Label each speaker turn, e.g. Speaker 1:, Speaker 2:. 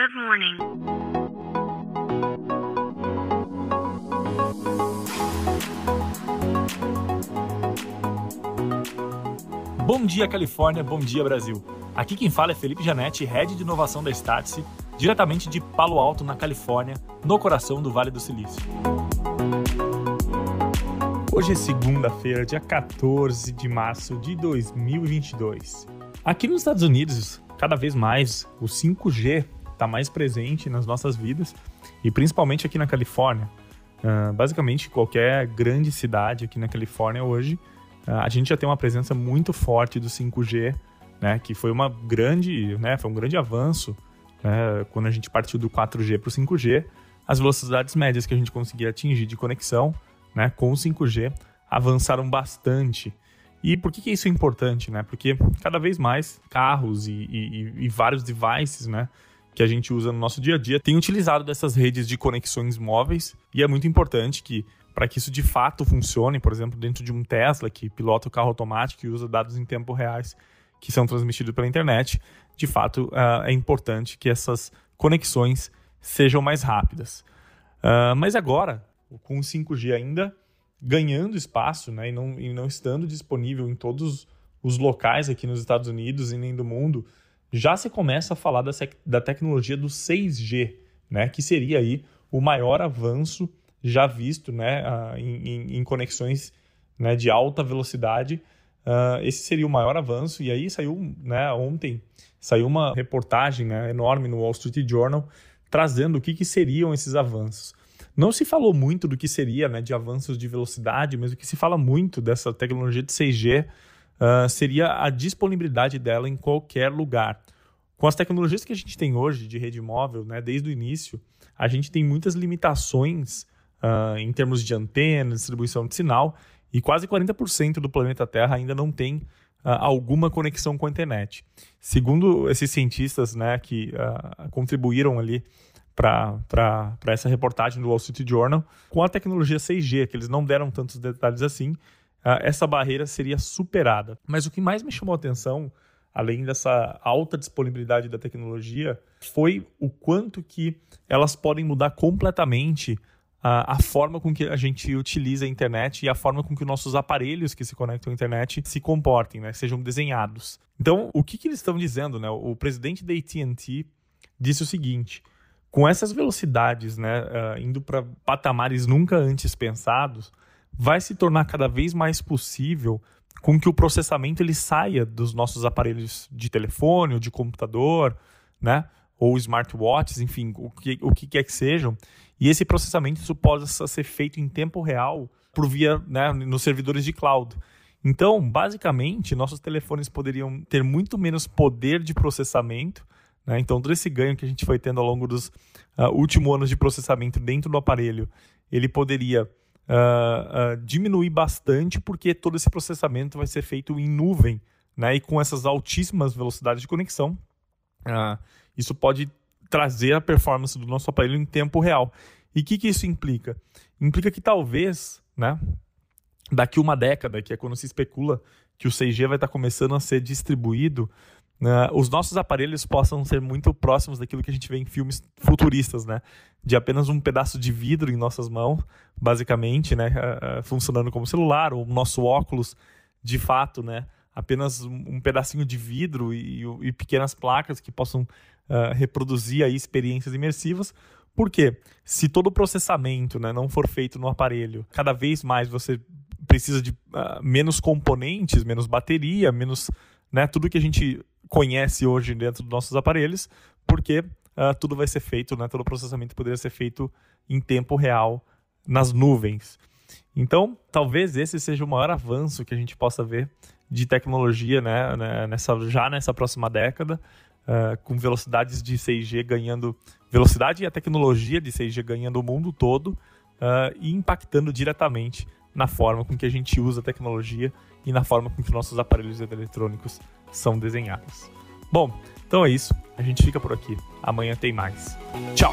Speaker 1: Good morning.
Speaker 2: Bom dia, Califórnia. Bom dia, Brasil. Aqui quem fala é Felipe Janetti, Head de Inovação da Startse, diretamente de Palo Alto, na Califórnia, no coração do Vale do Silício. Hoje é segunda-feira, dia 14 de março de 2022. Aqui nos Estados Unidos, cada vez mais o 5G está mais presente nas nossas vidas e principalmente aqui na Califórnia. Uh, basicamente, qualquer grande cidade aqui na Califórnia hoje, uh, a gente já tem uma presença muito forte do 5G, né, que foi uma grande, né, foi um grande avanço né, quando a gente partiu do 4G para o 5G. As velocidades médias que a gente conseguia atingir de conexão né, com o 5G avançaram bastante. E por que, que isso é importante? Né? Porque cada vez mais carros e, e, e vários devices né, que a gente usa no nosso dia a dia têm utilizado dessas redes de conexões móveis e é muito importante que para que isso de fato funcione, por exemplo, dentro de um Tesla que pilota o carro automático e usa dados em tempo reais que são transmitidos pela internet, de fato uh, é importante que essas conexões sejam mais rápidas. Uh, mas agora com o 5G ainda ganhando espaço né, e, não, e não estando disponível em todos os locais aqui nos Estados Unidos e nem do mundo, já se começa a falar da, da tecnologia do 6G, né, que seria aí o maior avanço já visto né, em, em, em conexões né, de alta velocidade. Uh, esse seria o maior avanço. E aí saiu, né, ontem, saiu uma reportagem né, enorme no Wall Street Journal trazendo o que, que seriam esses avanços. Não se falou muito do que seria né, de avanços de velocidade, mas o que se fala muito dessa tecnologia de 6G ah, seria a disponibilidade dela em qualquer lugar. Com as tecnologias que a gente tem hoje de rede móvel, né, desde o início, a gente tem muitas limitações uh, em termos de antena, distribuição de sinal, e quase 40% do planeta Terra ainda não tem uh, alguma conexão com a internet. Segundo esses cientistas né, que contribuíram ali para essa reportagem do Wall Street Journal. Com a tecnologia 6G, que eles não deram tantos detalhes assim, essa barreira seria superada. Mas o que mais me chamou a atenção, além dessa alta disponibilidade da tecnologia, foi o quanto que elas podem mudar completamente a, a, forma com que a gente utiliza a internet e a forma com que nossos aparelhos que se conectam à internet se comportem, né? sejam desenhados. Então, o que, que eles estão dizendo? Né? O presidente da AT&T disse o seguinte, com essas velocidades, né, uh, indo para patamares nunca antes pensados, vai se tornar cada vez mais possível com que o processamento ele saia dos nossos aparelhos de telefone ou de computador, né, ou smartwatches, enfim, o que, o que quer que sejam, e esse processamento isso possa ser feito em tempo real por via né, nos servidores de cloud. Então, basicamente, nossos telefones poderiam ter muito menos poder de processamento, né? Então, todo esse ganho que a gente foi tendo ao longo dos uh, últimos anos de processamento dentro do aparelho, ele poderia uh, uh, diminuir bastante, porque todo esse processamento vai ser feito em nuvem, né? e com essas altíssimas velocidades de conexão, isso pode trazer a performance do nosso aparelho em tempo real. E o que, que isso implica? Implica que talvez, né, daqui uma década, que é quando se especula que o 6G vai estar começando a ser distribuído, Uh, os nossos aparelhos possam ser muito próximos daquilo que a gente vê em filmes futuristas, né? De apenas um pedaço de vidro em nossas mãos, basicamente, né? Uh, funcionando como celular, ou nosso óculos, de fato, né? Apenas um pedacinho de vidro e, e pequenas placas que possam uh, reproduzir aí experiências imersivas. Porque se todo o processamento né, não for feito no aparelho, cada vez mais você precisa de menos componentes, menos bateria, menos né, tudo que a gente conhece hoje dentro dos nossos aparelhos, porque uh, tudo vai ser feito, né, todo o processamento poderia ser feito em tempo real nas nuvens. Então, talvez esse seja o maior avanço que a gente possa ver de tecnologia né, né? Nessa, já nessa próxima década, uh, com velocidades de 6G ganhando velocidade e a tecnologia de 6G ganhando o mundo todo uh, e impactando diretamente na forma com que a gente usa a tecnologia e na forma com que nossos aparelhos eletrônicos são desenhados. Bom, então é isso. A gente fica por aqui. Amanhã tem mais. Tchau!